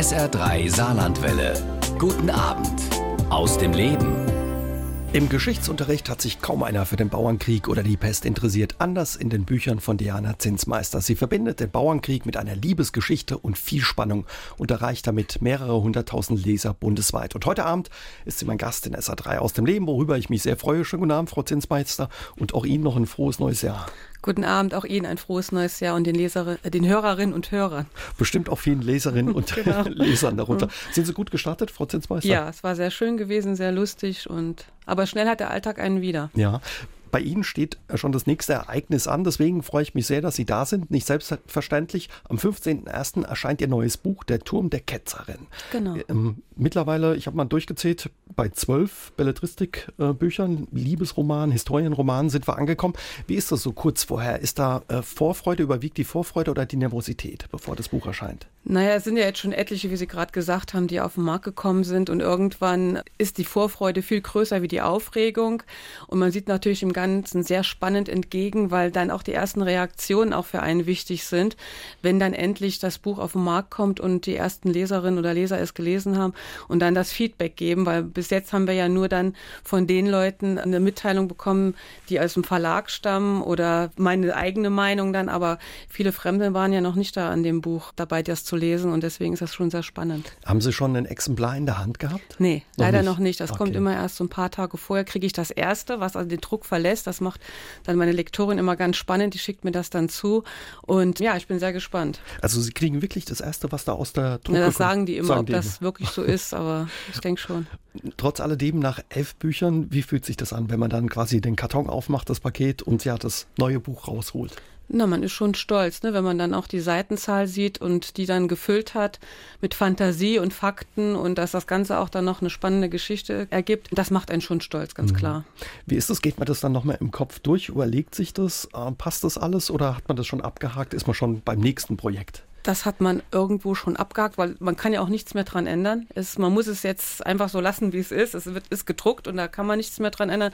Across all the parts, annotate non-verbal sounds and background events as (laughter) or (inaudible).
SR3 Saarlandwelle. Guten Abend aus dem Leben. Im Geschichtsunterricht hat sich kaum einer für den Bauernkrieg oder die Pest interessiert, anders in den Büchern von Diana Zinsmeister. Sie verbindet den Bauernkrieg mit einer Liebesgeschichte und viel Spannung und erreicht damit mehrere hunderttausend Leser bundesweit. Und heute Abend ist sie mein Gast in SA3 aus dem Leben, worüber ich mich sehr freue. Schönen guten Abend, Frau Zinsmeister, und auch Ihnen noch ein frohes neues Jahr. Guten Abend, auch Ihnen ein frohes neues Jahr und den, Leser, äh, den Hörerinnen und Hörern. Bestimmt auch vielen Leserinnen und (laughs) (laughs) genau. Lesern darunter. Sind Sie gut gestartet, Frau Zinsmeister? Ja, es war sehr schön gewesen, sehr lustig und aber schnell hat der Alltag einen wieder. Ja, bei Ihnen steht schon das nächste Ereignis an. Deswegen freue ich mich sehr, dass Sie da sind. Nicht selbstverständlich. Am 15.01. erscheint Ihr neues Buch, Der Turm der Ketzerin. Genau. Ähm, mittlerweile, ich habe mal durchgezählt, bei zwölf Belletristikbüchern, Liebesromanen, Historienromanen sind wir angekommen. Wie ist das so kurz vorher? Ist da äh, Vorfreude, überwiegt die Vorfreude oder die Nervosität, bevor das Buch erscheint? Naja, es sind ja jetzt schon etliche, wie Sie gerade gesagt haben, die auf den Markt gekommen sind. Und irgendwann ist die Vorfreude viel größer wie die Aufregung. Und man sieht natürlich im Ganzen sehr spannend entgegen, weil dann auch die ersten Reaktionen auch für einen wichtig sind, wenn dann endlich das Buch auf den Markt kommt und die ersten Leserinnen oder Leser es gelesen haben und dann das Feedback geben, weil bis jetzt haben wir ja nur dann von den Leuten eine Mitteilung bekommen, die aus dem Verlag stammen oder meine eigene Meinung dann, aber viele Fremde waren ja noch nicht da an dem Buch dabei, das zu lesen und deswegen ist das schon sehr spannend. Haben Sie schon ein Exemplar in der Hand gehabt? Nee, noch leider nicht. noch nicht. Das okay. kommt immer erst so ein paar Tage vorher, kriege ich das erste, was also den Druck verlässt. Das macht dann meine Lektorin immer ganz spannend, die schickt mir das dann zu und ja, ich bin sehr gespannt. Also Sie kriegen wirklich das erste, was da aus der Druck ja, Das sagen die immer, sagen ob die das immer. wirklich so ist, (laughs) aber ich denke schon. Trotz alledem, nach elf Büchern, wie fühlt sich das an, wenn man dann quasi den Karton aufmacht, das Paket und ja das neue Buch rausholt? Na, man ist schon stolz, ne, wenn man dann auch die Seitenzahl sieht und die dann gefüllt hat mit Fantasie und Fakten und dass das Ganze auch dann noch eine spannende Geschichte ergibt. Das macht einen schon stolz, ganz mhm. klar. Wie ist das? Geht man das dann nochmal im Kopf durch? Überlegt sich das? Äh, passt das alles oder hat man das schon abgehakt? Ist man schon beim nächsten Projekt? Das hat man irgendwo schon abgehakt, weil man kann ja auch nichts mehr dran ändern. Es, man muss es jetzt einfach so lassen, wie es ist. Es wird, ist gedruckt und da kann man nichts mehr dran ändern.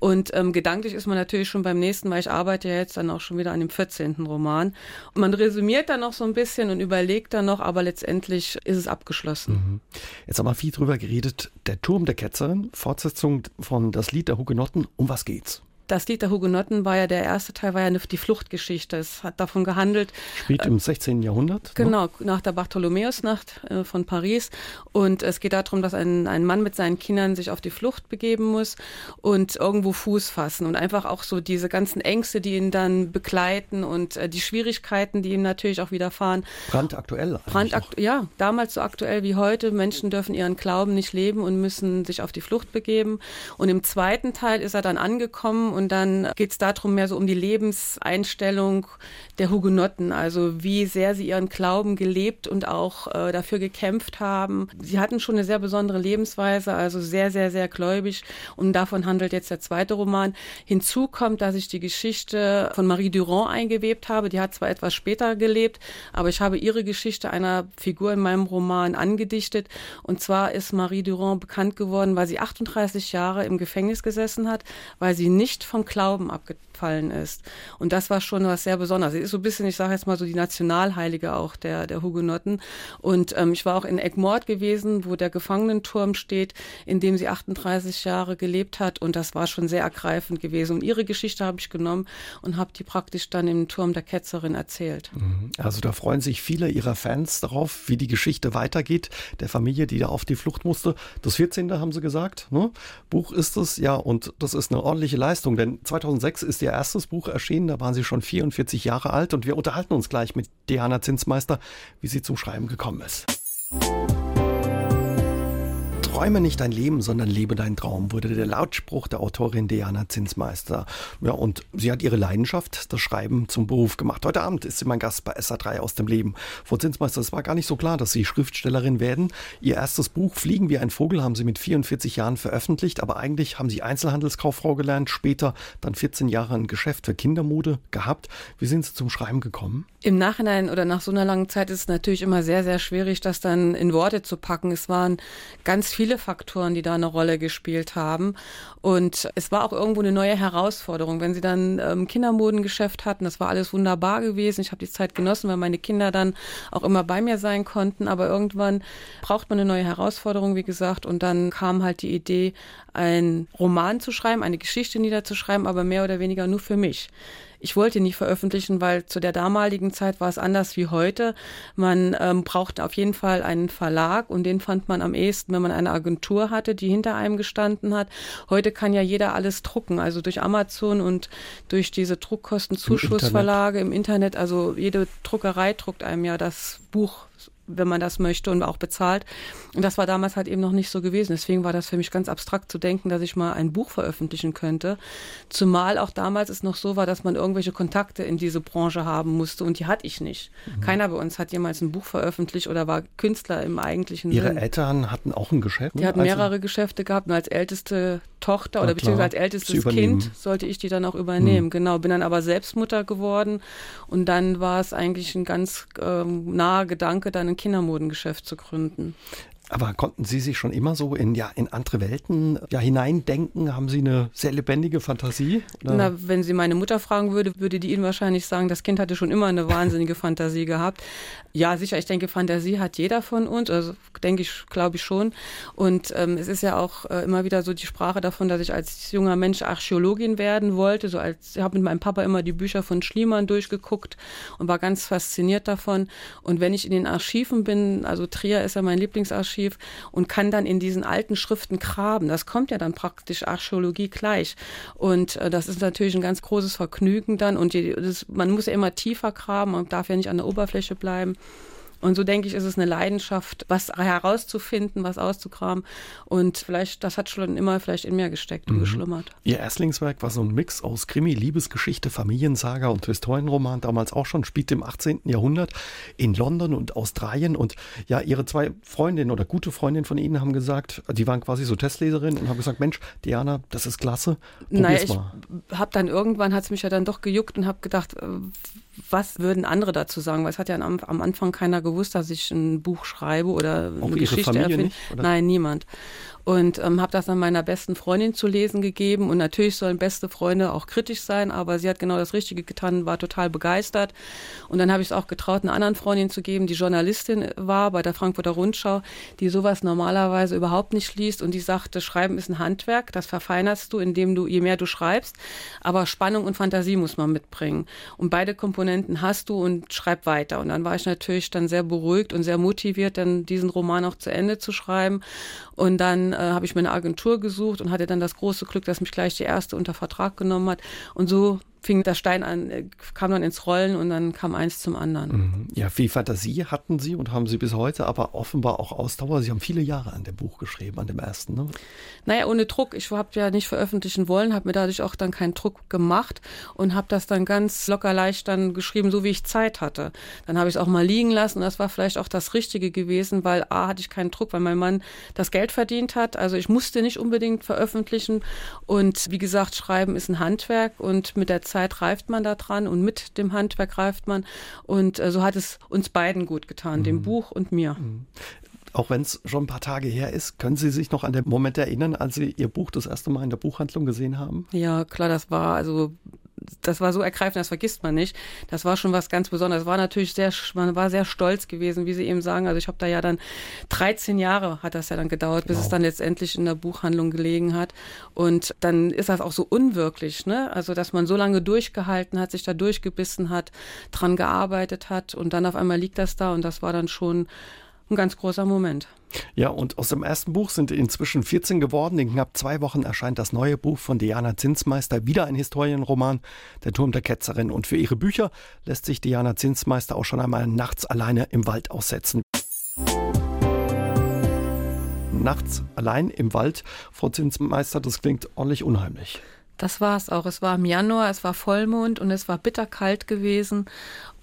Und ähm, gedanklich ist man natürlich schon beim nächsten, weil ich arbeite ja jetzt dann auch schon wieder an dem 14. Roman. Und man resümiert dann noch so ein bisschen und überlegt dann noch, aber letztendlich ist es abgeschlossen. Mhm. Jetzt haben wir viel drüber geredet. Der Turm der Ketzerin, Fortsetzung von Das Lied der Hugenotten. Um was geht's? Das Lied der Hugenotten war ja der erste Teil, war ja die Fluchtgeschichte. Es hat davon gehandelt. Spielt im 16. Jahrhundert? Ne? Genau, ne? nach der Bartholomäusnacht äh, von Paris. Und es geht darum, dass ein, ein Mann mit seinen Kindern sich auf die Flucht begeben muss und irgendwo Fuß fassen. Und einfach auch so diese ganzen Ängste, die ihn dann begleiten und äh, die Schwierigkeiten, die ihm natürlich auch widerfahren. Brandaktuell. Brandakt ja, damals so aktuell wie heute. Menschen dürfen ihren Glauben nicht leben und müssen sich auf die Flucht begeben. Und im zweiten Teil ist er dann angekommen und dann geht es darum mehr so um die Lebenseinstellung der Hugenotten, also wie sehr sie ihren Glauben gelebt und auch äh, dafür gekämpft haben. Sie hatten schon eine sehr besondere Lebensweise, also sehr, sehr, sehr gläubig und davon handelt jetzt der zweite Roman. Hinzu kommt, dass ich die Geschichte von Marie Durand eingewebt habe. Die hat zwar etwas später gelebt, aber ich habe ihre Geschichte einer Figur in meinem Roman angedichtet. Und zwar ist Marie Durand bekannt geworden, weil sie 38 Jahre im Gefängnis gesessen hat, weil sie nicht vom Glauben abgefallen ist. Und das war schon was sehr Besonderes. Sie ist so ein bisschen, ich sage jetzt mal so die Nationalheilige auch der, der Hugenotten. Und ähm, ich war auch in Egmort gewesen, wo der Gefangenenturm steht, in dem sie 38 Jahre gelebt hat. Und das war schon sehr ergreifend gewesen. Und ihre Geschichte habe ich genommen und habe die praktisch dann im Turm der Ketzerin erzählt. Mhm. Also da freuen sich viele ihrer Fans darauf, wie die Geschichte weitergeht, der Familie, die da auf die Flucht musste. Das 14. haben sie gesagt, ne? Buch ist es, ja, und das ist eine ordentliche Leistung Entwicklung, denn 2006 ist ihr erstes Buch erschienen, da waren sie schon 44 Jahre alt und wir unterhalten uns gleich mit Diana Zinsmeister, wie sie zum Schreiben gekommen ist. Träume nicht dein Leben, sondern lebe deinen Traum, wurde der Lautspruch der Autorin Diana Zinsmeister. Ja, und sie hat ihre Leidenschaft, das Schreiben, zum Beruf gemacht. Heute Abend ist sie mein Gast bei SA3 aus dem Leben. Frau Zinsmeister, es war gar nicht so klar, dass Sie Schriftstellerin werden. Ihr erstes Buch Fliegen wie ein Vogel haben Sie mit 44 Jahren veröffentlicht, aber eigentlich haben Sie Einzelhandelskauffrau gelernt, später dann 14 Jahre ein Geschäft für Kindermode gehabt. Wie sind Sie zum Schreiben gekommen? Im Nachhinein oder nach so einer langen Zeit ist es natürlich immer sehr, sehr schwierig, das dann in Worte zu packen. Es waren ganz viele viele Faktoren, die da eine Rolle gespielt haben. Und es war auch irgendwo eine neue Herausforderung. Wenn sie dann ähm, Kindermodengeschäft hatten, das war alles wunderbar gewesen. Ich habe die Zeit genossen, weil meine Kinder dann auch immer bei mir sein konnten. Aber irgendwann braucht man eine neue Herausforderung, wie gesagt. Und dann kam halt die Idee, einen Roman zu schreiben, eine Geschichte niederzuschreiben, aber mehr oder weniger nur für mich. Ich wollte nicht veröffentlichen, weil zu der damaligen Zeit war es anders wie heute. Man ähm, brauchte auf jeden Fall einen Verlag und den fand man am ehesten, wenn man eine Agentur hatte, die hinter einem gestanden hat. Heute kann ja jeder alles drucken, also durch Amazon und durch diese Druckkostenzuschussverlage Im, Im Internet. Also jede Druckerei druckt einem ja das Buch wenn man das möchte und auch bezahlt. Und das war damals halt eben noch nicht so gewesen. Deswegen war das für mich ganz abstrakt zu denken, dass ich mal ein Buch veröffentlichen könnte. Zumal auch damals es noch so war, dass man irgendwelche Kontakte in diese Branche haben musste und die hatte ich nicht. Mhm. Keiner bei uns hat jemals ein Buch veröffentlicht oder war Künstler im eigentlichen Ihre Sinn. Eltern hatten auch ein Geschäft? Die hatten also mehrere Geschäfte gehabt und als älteste Tochter oder beziehungsweise als ältestes Kind sollte ich die dann auch übernehmen. Mhm. Genau, bin dann aber selbst Mutter geworden und dann war es eigentlich ein ganz ähm, naher Gedanke, dann Kindermodengeschäft zu gründen. Aber konnten Sie sich schon immer so in, ja, in andere Welten ja, hineindenken? Haben Sie eine sehr lebendige Fantasie? Oder? Na, wenn Sie meine Mutter fragen würde, würde die Ihnen wahrscheinlich sagen, das Kind hatte schon immer eine wahnsinnige (laughs) Fantasie gehabt. Ja, sicher, ich denke, Fantasie hat jeder von uns, also denke ich, glaube ich schon. Und ähm, es ist ja auch äh, immer wieder so die Sprache davon, dass ich als junger Mensch Archäologin werden wollte. So als, ich habe mit meinem Papa immer die Bücher von Schliemann durchgeguckt und war ganz fasziniert davon. Und wenn ich in den Archiven bin, also Trier ist ja mein Lieblingsarchiv, Archiv und kann dann in diesen alten Schriften graben. Das kommt ja dann praktisch Archäologie gleich. Und äh, das ist natürlich ein ganz großes Vergnügen dann. Und die, das, man muss ja immer tiefer graben, man darf ja nicht an der Oberfläche bleiben. Und so denke ich, ist es eine Leidenschaft, was herauszufinden, was auszukramen. Und vielleicht, das hat schon immer vielleicht in mir gesteckt und mhm. geschlummert. Ihr Erstlingswerk war so ein Mix aus Krimi, Liebesgeschichte, Familiensaga und Historienroman, damals auch schon, spielte im 18. Jahrhundert in London und Australien. Und ja, ihre zwei Freundinnen oder gute Freundinnen von Ihnen haben gesagt, die waren quasi so Testleserinnen und haben gesagt, Mensch, Diana, das ist klasse. Naja, ich habe dann irgendwann, hat es mich ja dann doch gejuckt und habe gedacht, äh, was würden andere dazu sagen? Weil es hat ja am, am Anfang keiner gewusst, dass ich ein Buch schreibe oder Auch eine Geschichte erfinde. Nein, niemand und ähm, habe das dann meiner besten Freundin zu lesen gegeben. Und natürlich sollen beste Freunde auch kritisch sein, aber sie hat genau das Richtige getan, war total begeistert. Und dann habe ich es auch getraut, einer anderen Freundin zu geben, die Journalistin war bei der Frankfurter Rundschau, die sowas normalerweise überhaupt nicht liest und die sagte, Schreiben ist ein Handwerk, das verfeinerst du, indem du, je mehr du schreibst, aber Spannung und Fantasie muss man mitbringen. Und beide Komponenten hast du und schreib weiter. Und dann war ich natürlich dann sehr beruhigt und sehr motiviert, dann diesen Roman auch zu Ende zu schreiben. Und dann äh, habe ich mir eine Agentur gesucht und hatte dann das große Glück, dass mich gleich die erste unter Vertrag genommen hat. Und so fing der Stein an, äh, kam dann ins Rollen und dann kam eins zum anderen. Mhm. Ja, viel Fantasie hatten Sie und haben Sie bis heute, aber offenbar auch Ausdauer. Sie haben viele Jahre an dem Buch geschrieben, an dem ersten. Ne? Naja, ohne Druck. Ich habe ja nicht veröffentlichen wollen, habe mir dadurch auch dann keinen Druck gemacht und habe das dann ganz locker leicht dann geschrieben, so wie ich Zeit hatte. Dann habe ich es auch mal liegen lassen und das war vielleicht auch das Richtige gewesen, weil A hatte ich keinen Druck, weil mein Mann das Geld verdient hat. Also ich musste nicht unbedingt veröffentlichen und wie gesagt, Schreiben ist ein Handwerk und mit der Zeit Zeit reift man da dran und mit dem Handwerk reift man. Und äh, so hat es uns beiden gut getan, mhm. dem Buch und mir. Mhm. Auch wenn es schon ein paar Tage her ist, können Sie sich noch an den Moment erinnern, als Sie Ihr Buch das erste Mal in der Buchhandlung gesehen haben? Ja, klar, das war also das war so ergreifend, das vergisst man nicht. Das war schon was ganz Besonderes. War natürlich sehr, man war sehr stolz gewesen, wie Sie eben sagen. Also ich habe da ja dann 13 Jahre hat das ja dann gedauert, bis wow. es dann letztendlich in der Buchhandlung gelegen hat. Und dann ist das auch so unwirklich, ne? Also dass man so lange durchgehalten hat, sich da durchgebissen hat, dran gearbeitet hat und dann auf einmal liegt das da und das war dann schon ein ganz großer Moment. Ja, und aus dem ersten Buch sind inzwischen 14 geworden. In knapp zwei Wochen erscheint das neue Buch von Diana Zinsmeister, wieder ein Historienroman, Der Turm der Ketzerin. Und für ihre Bücher lässt sich Diana Zinsmeister auch schon einmal nachts alleine im Wald aussetzen. Nachts allein im Wald, Frau Zinsmeister, das klingt ordentlich unheimlich. Das war es auch. Es war im Januar, es war Vollmond und es war bitterkalt gewesen.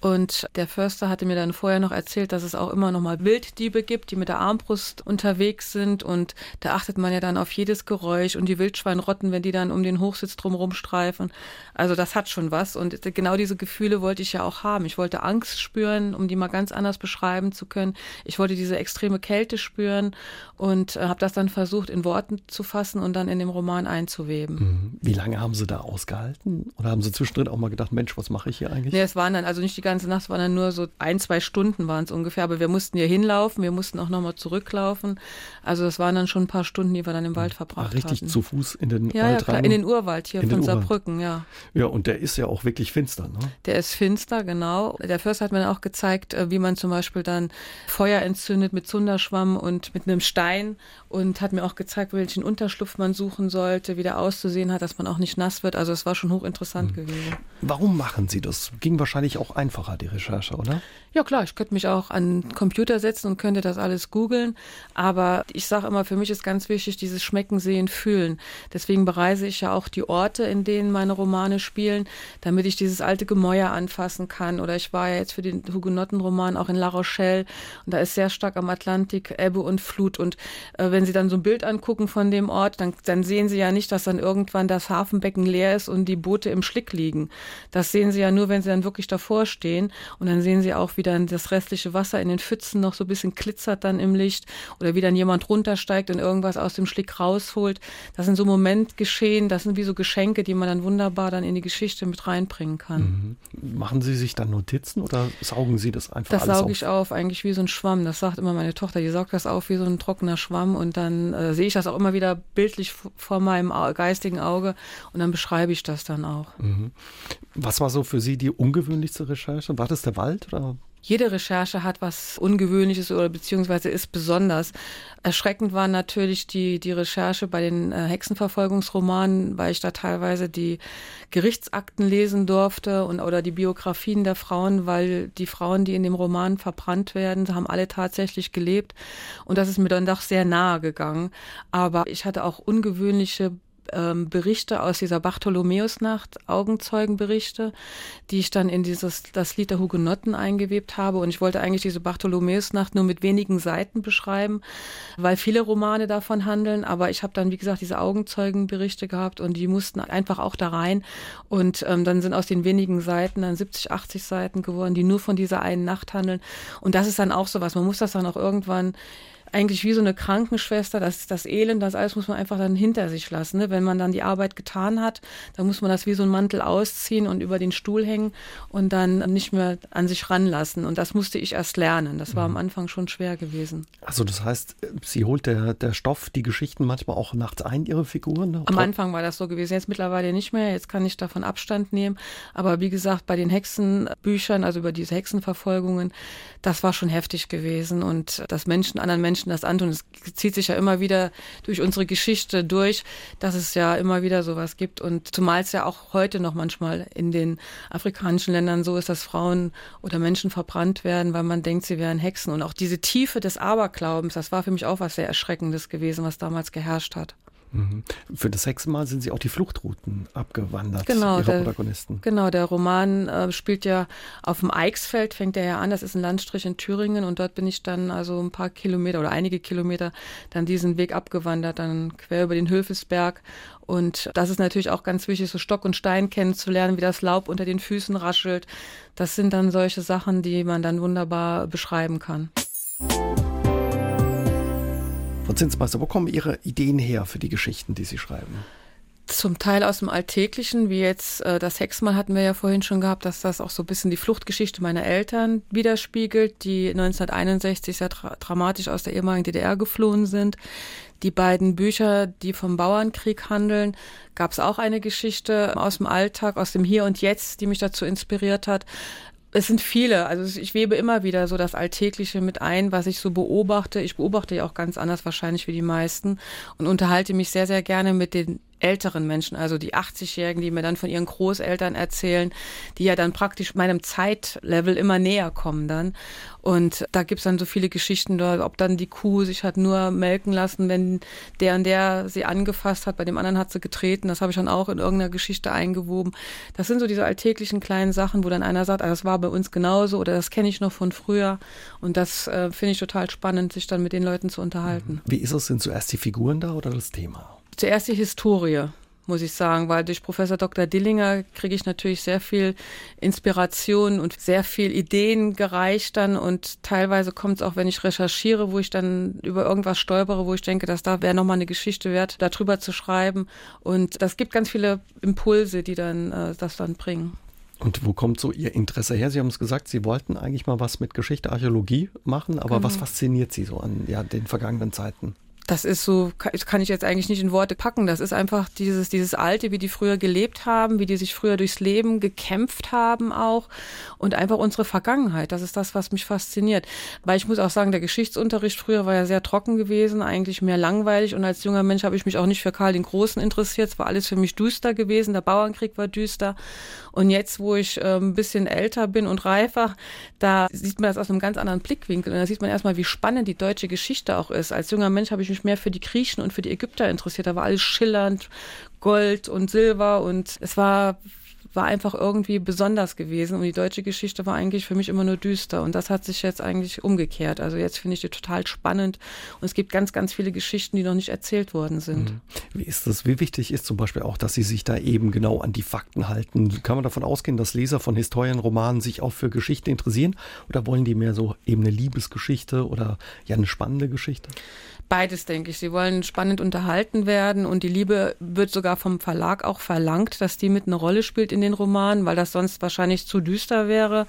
Und der Förster hatte mir dann vorher noch erzählt, dass es auch immer noch mal Wilddiebe gibt, die mit der Armbrust unterwegs sind. Und da achtet man ja dann auf jedes Geräusch und die Wildschweinrotten, wenn die dann um den Hochsitz drumherum streifen. Also das hat schon was. Und genau diese Gefühle wollte ich ja auch haben. Ich wollte Angst spüren, um die mal ganz anders beschreiben zu können. Ich wollte diese extreme Kälte spüren und äh, habe das dann versucht in Worten zu fassen und dann in dem Roman einzuweben. Mhm. Wie lange haben Sie da ausgehalten? Oder haben Sie zwischendrin auch mal gedacht, Mensch, was mache ich hier eigentlich? Nee, es waren dann, also nicht die ganze Nacht, es waren dann nur so ein, zwei Stunden waren es ungefähr, aber wir mussten hier hinlaufen, wir mussten auch nochmal zurücklaufen. Also das waren dann schon ein paar Stunden, die wir dann im Wald verbracht Ach, richtig hatten. zu Fuß in den ja, Wald ja, klar, rein? in den Urwald hier In von. Saarbrücken, ja. Ja, und der ist ja auch wirklich finster, ne? Der ist finster, genau. Der Förster hat mir auch gezeigt, äh, wie man zum Beispiel dann Feuer entzündet mit Zunderschwamm und mit einem Stein und hat mir auch gezeigt, welchen Unterschlupf man suchen sollte, wie der auszusehen hat, dass man auch nicht nass wird. Also es war schon hochinteressant Mhm. gewesen. Warum machen Sie das? Ging wahrscheinlich auch einfacher, die Recherche, oder? Ja klar, ich könnte mich auch an den Computer setzen und könnte das alles googeln, aber ich sage immer, für mich ist ganz wichtig dieses Schmecken, Sehen, Fühlen. Deswegen bereise ich ja auch die Orte, in denen meine Romane spielen, damit ich dieses alte Gemäuer anfassen kann. Oder ich war ja jetzt für den Hugenottenroman auch in La Rochelle und da ist sehr stark am Atlantik Ebbe und Flut. Und äh, wenn Sie dann so ein Bild angucken von dem Ort, dann, dann sehen Sie ja nicht, dass dann irgendwann das Hafenbecken leer ist und die Boote im Schlick liegen. Das sehen Sie ja nur, wenn Sie dann wirklich davor stehen. Und dann sehen Sie auch, wie dann das restliche Wasser in den Pfützen noch so ein bisschen glitzert dann im Licht oder wie dann jemand runtersteigt und irgendwas aus dem Schlick rausholt. Das sind so Momentgeschehen, das sind wie so Geschenke, die man dann wunderbar dann in die Geschichte mit reinbringen kann. Mhm. Machen Sie sich dann Notizen oder saugen Sie das einfach Das alles sauge auf? ich auf, eigentlich wie so ein Schwamm. Das sagt immer meine Tochter, die saugt das auf wie so ein trockener Schwamm und dann äh, sehe ich das auch immer wieder bildlich vor meinem geistigen Auge und dann beschreibe ich das dann auch. Mhm. Was war so für Sie die ungewöhnlichste Recherche? War das der Wald oder? Jede Recherche hat was Ungewöhnliches oder beziehungsweise ist besonders. Erschreckend war natürlich die, die Recherche bei den äh, Hexenverfolgungsromanen, weil ich da teilweise die Gerichtsakten lesen durfte und oder die Biografien der Frauen, weil die Frauen, die in dem Roman verbrannt werden, haben alle tatsächlich gelebt. Und das ist mir dann doch sehr nahe gegangen. Aber ich hatte auch ungewöhnliche ähm, Berichte aus dieser Bartholomäusnacht, Augenzeugenberichte, die ich dann in dieses das Lied der Hugenotten eingewebt habe. Und ich wollte eigentlich diese Bartholomäusnacht nur mit wenigen Seiten beschreiben, weil viele Romane davon handeln. Aber ich habe dann, wie gesagt, diese Augenzeugenberichte gehabt und die mussten einfach auch da rein. Und ähm, dann sind aus den wenigen Seiten dann 70, 80 Seiten geworden, die nur von dieser einen Nacht handeln. Und das ist dann auch sowas. Man muss das dann auch irgendwann eigentlich wie so eine Krankenschwester, das, das Elend, das alles muss man einfach dann hinter sich lassen. Ne? Wenn man dann die Arbeit getan hat, dann muss man das wie so ein Mantel ausziehen und über den Stuhl hängen und dann nicht mehr an sich ranlassen. Und das musste ich erst lernen. Das war am Anfang schon schwer gewesen. Also das heißt, Sie holt der, der Stoff, die Geschichten manchmal auch nachts ein, Ihre Figuren? Am Anfang war das so gewesen, jetzt mittlerweile nicht mehr. Jetzt kann ich davon Abstand nehmen. Aber wie gesagt, bei den Hexenbüchern, also über diese Hexenverfolgungen, das war schon heftig gewesen. Und dass Menschen anderen Menschen das antun, es zieht sich ja immer wieder durch unsere Geschichte durch, dass es ja immer wieder sowas gibt. Und zumal es ja auch heute noch manchmal in den afrikanischen Ländern so ist, dass Frauen oder Menschen verbrannt werden, weil man denkt, sie wären Hexen. Und auch diese Tiefe des Aberglaubens, das war für mich auch was sehr Erschreckendes gewesen, was damals geherrscht hat. Mhm. Für das Hexenmal sind Sie auch die Fluchtrouten abgewandert, Genau, Ihrer der- Protagonisten. Genau, der Roman äh, spielt ja auf dem Eichsfeld, fängt er ja an, das ist ein Landstrich in Thüringen und dort bin ich dann also ein paar Kilometer oder einige Kilometer dann diesen Weg abgewandert, dann quer über den Hülfesberg und das ist natürlich auch ganz wichtig, so Stock und Stein kennenzulernen, wie das Laub unter den Füßen raschelt. Das sind dann solche Sachen, die man dann wunderbar beschreiben kann. Frau Zinsmeister, wo kommen Ihre Ideen her für die Geschichten, die Sie schreiben? Zum Teil aus dem Alltäglichen, wie jetzt äh, das Hexmal hatten wir ja vorhin schon gehabt, dass das auch so ein bisschen die Fluchtgeschichte meiner Eltern widerspiegelt, die 1961 sehr dra dramatisch aus der ehemaligen DDR geflohen sind. Die beiden Bücher, die vom Bauernkrieg handeln, gab es auch eine Geschichte aus dem Alltag, aus dem Hier und Jetzt, die mich dazu inspiriert hat. Es sind viele, also ich webe immer wieder so das Alltägliche mit ein, was ich so beobachte. Ich beobachte ja auch ganz anders wahrscheinlich wie die meisten und unterhalte mich sehr, sehr gerne mit den älteren Menschen, also die 80-Jährigen, die mir dann von ihren Großeltern erzählen, die ja dann praktisch meinem Zeitlevel immer näher kommen dann. Und da gibt's dann so viele Geschichten, ob dann die Kuh sich hat nur melken lassen, wenn der und der sie angefasst hat, bei dem anderen hat sie getreten. Das habe ich dann auch in irgendeiner Geschichte eingewoben. Das sind so diese alltäglichen kleinen Sachen, wo dann einer sagt, ah, das war bei uns genauso oder das kenne ich noch von früher. Und das äh, finde ich total spannend, sich dann mit den Leuten zu unterhalten. Wie ist es? Sind zuerst die Figuren da oder das Thema? Zuerst die Historie muss ich sagen, weil durch Professor Dr. Dillinger kriege ich natürlich sehr viel Inspiration und sehr viel Ideen gereicht dann und teilweise kommt es auch, wenn ich recherchiere, wo ich dann über irgendwas stolpere, wo ich denke, dass da wäre nochmal eine Geschichte wert, darüber zu schreiben und das gibt ganz viele Impulse, die dann äh, das dann bringen. Und wo kommt so Ihr Interesse her? Sie haben es gesagt, Sie wollten eigentlich mal was mit Geschichte, Archäologie machen, aber genau. was fasziniert Sie so an ja, den vergangenen Zeiten? Das ist so, kann ich jetzt eigentlich nicht in Worte packen. Das ist einfach dieses, dieses Alte, wie die früher gelebt haben, wie die sich früher durchs Leben gekämpft haben auch und einfach unsere Vergangenheit. Das ist das, was mich fasziniert. Weil ich muss auch sagen, der Geschichtsunterricht früher war ja sehr trocken gewesen, eigentlich mehr langweilig und als junger Mensch habe ich mich auch nicht für Karl den Großen interessiert. Es war alles für mich düster gewesen. Der Bauernkrieg war düster und jetzt, wo ich äh, ein bisschen älter bin und reifer, da sieht man das aus einem ganz anderen Blickwinkel und da sieht man erstmal, wie spannend die deutsche Geschichte auch ist. Als junger Mensch habe ich mich mehr für die Griechen und für die Ägypter interessiert. Da war alles schillernd, Gold und Silber und es war war einfach irgendwie besonders gewesen und die deutsche Geschichte war eigentlich für mich immer nur düster und das hat sich jetzt eigentlich umgekehrt. Also jetzt finde ich die total spannend und es gibt ganz, ganz viele Geschichten, die noch nicht erzählt worden sind. Mhm. Wie ist das? Wie wichtig ist zum Beispiel auch, dass Sie sich da eben genau an die Fakten halten? Kann man davon ausgehen, dass Leser von Historienromanen sich auch für Geschichte interessieren oder wollen die mehr so eben eine Liebesgeschichte oder ja eine spannende Geschichte? Beides, denke ich. Sie wollen spannend unterhalten werden und die Liebe wird sogar vom Verlag auch verlangt, dass die mit eine Rolle spielt in den Romanen, weil das sonst wahrscheinlich zu düster wäre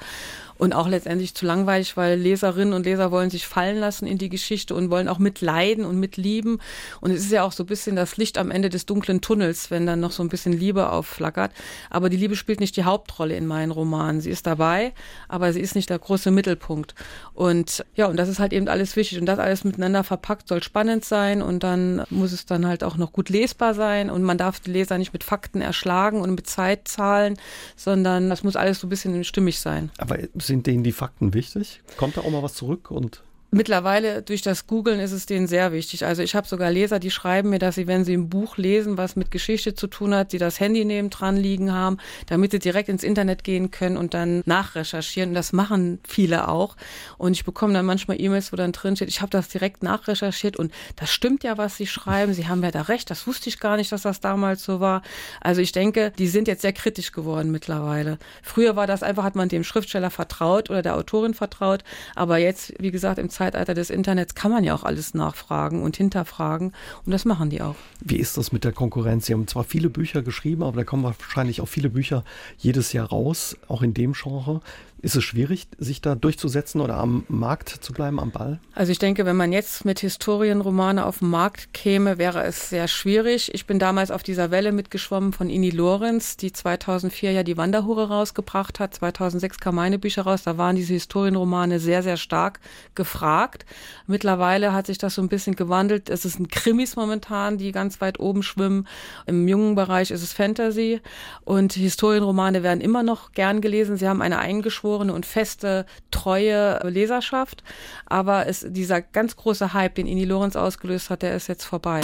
und auch letztendlich zu langweilig, weil Leserinnen und Leser wollen sich fallen lassen in die Geschichte und wollen auch mitleiden und mitlieben. Und es ist ja auch so ein bisschen das Licht am Ende des dunklen Tunnels, wenn dann noch so ein bisschen Liebe aufflackert. Aber die Liebe spielt nicht die Hauptrolle in meinen Romanen. Sie ist dabei, aber sie ist nicht der große Mittelpunkt. Und ja, und das ist halt eben alles wichtig. Und das alles miteinander verpackt soll spannend sein und dann muss es dann halt auch noch gut lesbar sein. Und man darf die Leser nicht mit Fakten erschlagen und mit Zeitzahlen, sondern das muss alles so ein bisschen stimmig sein. Aber sind denen die Fakten wichtig? Kommt da auch mal was zurück und Mittlerweile durch das Googlen ist es denen sehr wichtig. Also ich habe sogar Leser, die schreiben mir, dass sie, wenn sie ein Buch lesen, was mit Geschichte zu tun hat, sie das Handy neben dran liegen haben, damit sie direkt ins Internet gehen können und dann nachrecherchieren. Und das machen viele auch. Und ich bekomme dann manchmal E-Mails, wo dann drin steht, ich habe das direkt nachrecherchiert und das stimmt ja, was sie schreiben. Sie haben ja da recht. Das wusste ich gar nicht, dass das damals so war. Also ich denke, die sind jetzt sehr kritisch geworden mittlerweile. Früher war das einfach, hat man dem Schriftsteller vertraut oder der Autorin vertraut. Aber jetzt, wie gesagt, im Zeit Zeitalter des Internets kann man ja auch alles nachfragen und hinterfragen und das machen die auch. Wie ist das mit der Konkurrenz? Sie haben zwar viele Bücher geschrieben, aber da kommen wahrscheinlich auch viele Bücher jedes Jahr raus, auch in dem Genre. Ist es schwierig, sich da durchzusetzen oder am Markt zu bleiben, am Ball? Also ich denke, wenn man jetzt mit Historienromane auf den Markt käme, wäre es sehr schwierig. Ich bin damals auf dieser Welle mitgeschwommen von Ini Lorenz, die 2004 ja die Wanderhure rausgebracht hat. 2006 kam meine Bücher raus. Da waren diese Historienromane sehr, sehr stark gefragt. Mittlerweile hat sich das so ein bisschen gewandelt. Es ein Krimis momentan, die ganz weit oben schwimmen. Im jungen Bereich ist es Fantasy. Und Historienromane werden immer noch gern gelesen. Sie haben eine eingeschworene eingeschworene und feste, treue Leserschaft. Aber es, dieser ganz große Hype, den Ini Lorenz ausgelöst hat, der ist jetzt vorbei.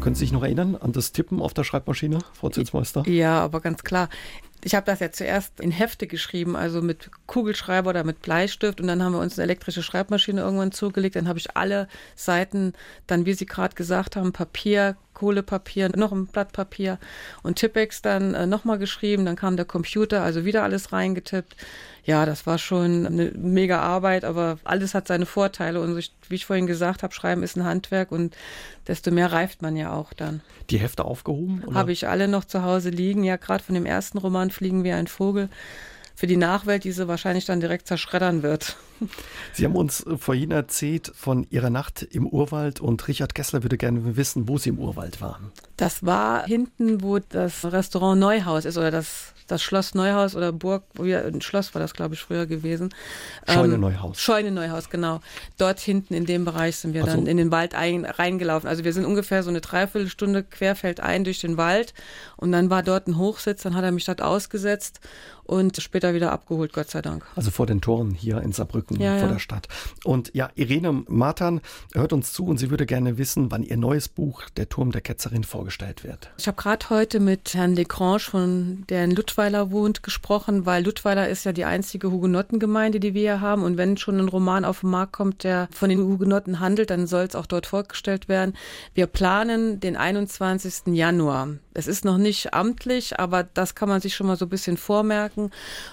Können Sie sich noch erinnern an das Tippen auf der Schreibmaschine, Frau Zinsmeister? Ja, aber ganz klar. Ich habe das ja zuerst in Hefte geschrieben, also mit Kugelschreiber oder mit Bleistift. Und dann haben wir uns eine elektrische Schreibmaschine irgendwann zugelegt. Dann habe ich alle Seiten, dann, wie Sie gerade gesagt haben, Papier, Kohlepapier, noch ein Blatt Papier und Tippex dann äh, nochmal geschrieben. Dann kam der Computer, also wieder alles reingetippt. Ja, das war schon eine mega Arbeit, aber alles hat seine Vorteile. Und wie ich vorhin gesagt habe, Schreiben ist ein Handwerk und desto mehr reift man ja auch dann. Die Hefte aufgehoben? Habe ich alle noch zu Hause liegen. Ja, gerade von dem ersten Roman Fliegen wie ein Vogel. Für die Nachwelt, die sie wahrscheinlich dann direkt zerschreddern wird. Sie haben uns vorhin erzählt von Ihrer Nacht im Urwald und Richard Gessler würde gerne wissen, wo Sie im Urwald waren. Das war hinten, wo das Restaurant Neuhaus ist oder das das Schloss Neuhaus oder Burg, ein Schloss war das, glaube ich, früher gewesen. Scheune ähm, Neuhaus. Scheune Neuhaus, genau. Dort hinten in dem Bereich sind wir so. dann in den Wald ein, reingelaufen. Also wir sind ungefähr so eine Dreiviertelstunde querfeldein durch den Wald und dann war dort ein Hochsitz, dann hat er mich dort ausgesetzt und später wieder abgeholt, Gott sei Dank. Also vor den Toren hier in Saarbrücken, ja, vor ja. der Stadt. Und ja, Irene Martan hört uns zu und sie würde gerne wissen, wann ihr neues Buch Der Turm der Ketzerin vorgestellt wird. Ich habe gerade heute mit Herrn Lecrange von der in Ludweiler wohnt gesprochen, weil Ludweiler ist ja die einzige Hugenottengemeinde, die wir hier haben und wenn schon ein Roman auf den Markt kommt, der von den Hugenotten handelt, dann soll es auch dort vorgestellt werden. Wir planen den 21. Januar. Es ist noch nicht amtlich, aber das kann man sich schon mal so ein bisschen vormerken.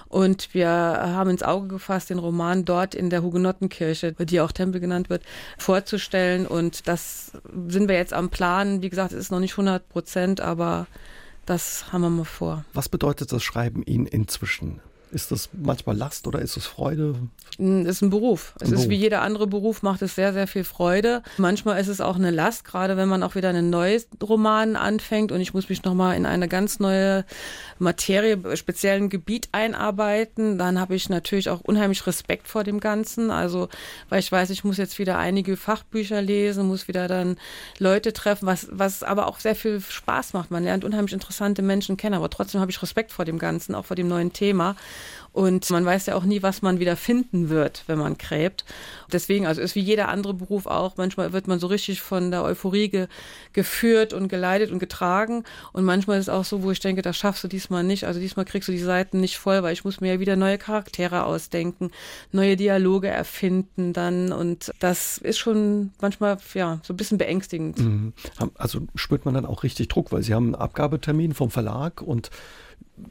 Und wir haben ins Auge gefasst, den Roman dort in der Hugenottenkirche, die auch Tempel genannt wird, vorzustellen. Und das sind wir jetzt am Plan. Wie gesagt, es ist noch nicht 100 Prozent, aber das haben wir mal vor. Was bedeutet das Schreiben Ihnen inzwischen? Ist das manchmal Last oder ist es Freude? Es ist ein Beruf. Es ein ist Beruf. wie jeder andere Beruf, macht es sehr, sehr viel Freude. Manchmal ist es auch eine Last, gerade wenn man auch wieder einen neuen Roman anfängt und ich muss mich nochmal in eine ganz neue Materie, speziellen Gebiet einarbeiten. Dann habe ich natürlich auch unheimlich Respekt vor dem Ganzen. Also, weil ich weiß, ich muss jetzt wieder einige Fachbücher lesen, muss wieder dann Leute treffen, was, was aber auch sehr viel Spaß macht. Man lernt unheimlich interessante Menschen kennen, aber trotzdem habe ich Respekt vor dem Ganzen, auch vor dem neuen Thema. Und man weiß ja auch nie, was man wieder finden wird, wenn man gräbt. Deswegen, also ist wie jeder andere Beruf auch. Manchmal wird man so richtig von der Euphorie ge geführt und geleitet und getragen. Und manchmal ist es auch so, wo ich denke, das schaffst du diesmal nicht. Also diesmal kriegst du die Seiten nicht voll, weil ich muss mir ja wieder neue Charaktere ausdenken, neue Dialoge erfinden dann. Und das ist schon manchmal, ja, so ein bisschen beängstigend. Mhm. Also spürt man dann auch richtig Druck, weil Sie haben einen Abgabetermin vom Verlag und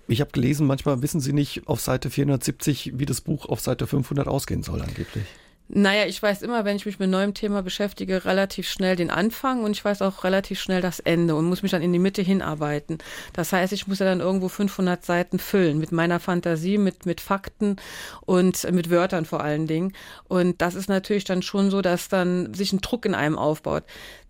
ich habe gelesen, manchmal wissen Sie nicht auf Seite 470, wie das Buch auf Seite 500 ausgehen soll angeblich. Naja, ich weiß immer, wenn ich mich mit neuem Thema beschäftige, relativ schnell den Anfang und ich weiß auch relativ schnell das Ende und muss mich dann in die Mitte hinarbeiten. Das heißt, ich muss ja dann irgendwo 500 Seiten füllen mit meiner Fantasie, mit, mit Fakten und mit Wörtern vor allen Dingen. Und das ist natürlich dann schon so, dass dann sich ein Druck in einem aufbaut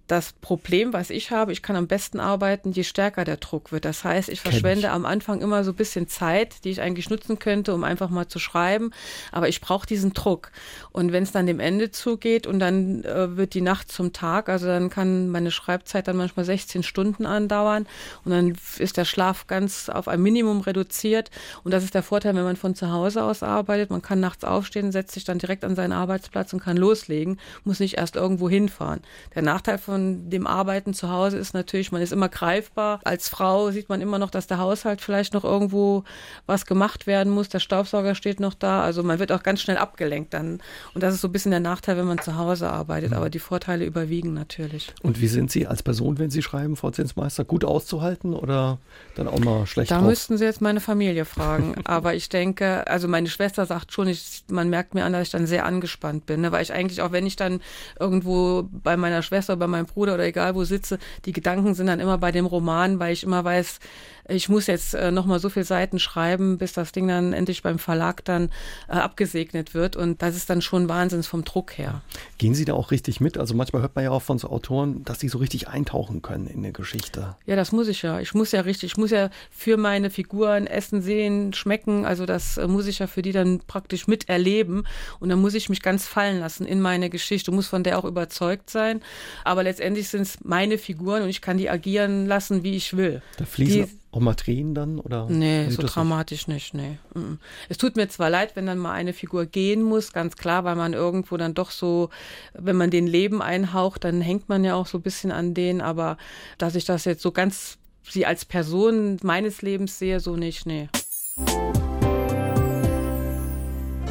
das Problem, was ich habe, ich kann am besten arbeiten, je stärker der Druck wird. Das heißt, ich verschwende ich. am Anfang immer so ein bisschen Zeit, die ich eigentlich nutzen könnte, um einfach mal zu schreiben. Aber ich brauche diesen Druck. Und wenn es dann dem Ende zugeht und dann äh, wird die Nacht zum Tag, also dann kann meine Schreibzeit dann manchmal 16 Stunden andauern und dann ist der Schlaf ganz auf ein Minimum reduziert. Und das ist der Vorteil, wenn man von zu Hause aus arbeitet. Man kann nachts aufstehen, setzt sich dann direkt an seinen Arbeitsplatz und kann loslegen, muss nicht erst irgendwo hinfahren. Der Nachteil von von dem Arbeiten zu Hause ist natürlich, man ist immer greifbar. Als Frau sieht man immer noch, dass der Haushalt vielleicht noch irgendwo was gemacht werden muss. Der Staubsauger steht noch da. Also man wird auch ganz schnell abgelenkt dann. Und das ist so ein bisschen der Nachteil, wenn man zu Hause arbeitet. Mhm. Aber die Vorteile überwiegen natürlich. Und wie sind Sie als Person, wenn Sie schreiben, Frau Zinsmeister, gut auszuhalten oder dann auch mal schlecht Da drauf? müssten Sie jetzt meine Familie fragen. (laughs) Aber ich denke, also meine Schwester sagt schon, ich, man merkt mir an, dass ich dann sehr angespannt bin. Ne? Weil ich eigentlich, auch wenn ich dann irgendwo bei meiner Schwester, bei meinem meinem Bruder oder egal wo sitze, die Gedanken sind dann immer bei dem Roman, weil ich immer weiß, ich muss jetzt äh, nochmal so viele Seiten schreiben, bis das Ding dann endlich beim Verlag dann äh, abgesegnet wird. Und das ist dann schon Wahnsinns vom Druck her. Gehen Sie da auch richtig mit? Also manchmal hört man ja auch von so Autoren, dass die so richtig eintauchen können in eine Geschichte. Ja, das muss ich ja. Ich muss ja richtig, ich muss ja für meine Figuren essen, sehen, schmecken. Also das äh, muss ich ja für die dann praktisch miterleben. Und dann muss ich mich ganz fallen lassen in meine Geschichte, muss von der auch überzeugt sein. Aber letztendlich sind es meine Figuren und ich kann die agieren lassen, wie ich will. Da fließen die, auch mal Tränen dann? Oder nee, so dramatisch nicht, nicht nee. Es tut mir zwar leid, wenn dann mal eine Figur gehen muss, ganz klar, weil man irgendwo dann doch so, wenn man den Leben einhaucht, dann hängt man ja auch so ein bisschen an denen, aber dass ich das jetzt so ganz sie als Person meines Lebens sehe, so nicht, nee.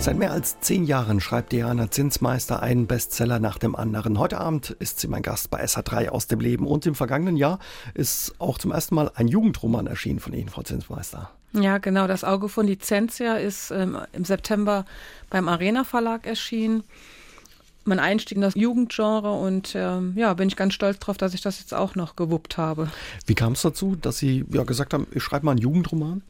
Seit mehr als zehn Jahren schreibt Diana Zinsmeister einen Bestseller nach dem anderen. Heute Abend ist sie mein Gast bei SH3 aus dem Leben und im vergangenen Jahr ist auch zum ersten Mal ein Jugendroman erschienen von Ihnen, Frau Zinsmeister. Ja, genau. Das Auge von Lizentia ist ähm, im September beim Arena Verlag erschienen. Mein Einstieg in das Jugendgenre und ähm, ja, bin ich ganz stolz darauf, dass ich das jetzt auch noch gewuppt habe. Wie kam es dazu, dass Sie ja gesagt haben, ich schreibe mal einen Jugendroman?